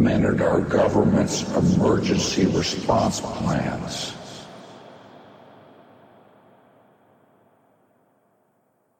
managed our government's emergency response plans.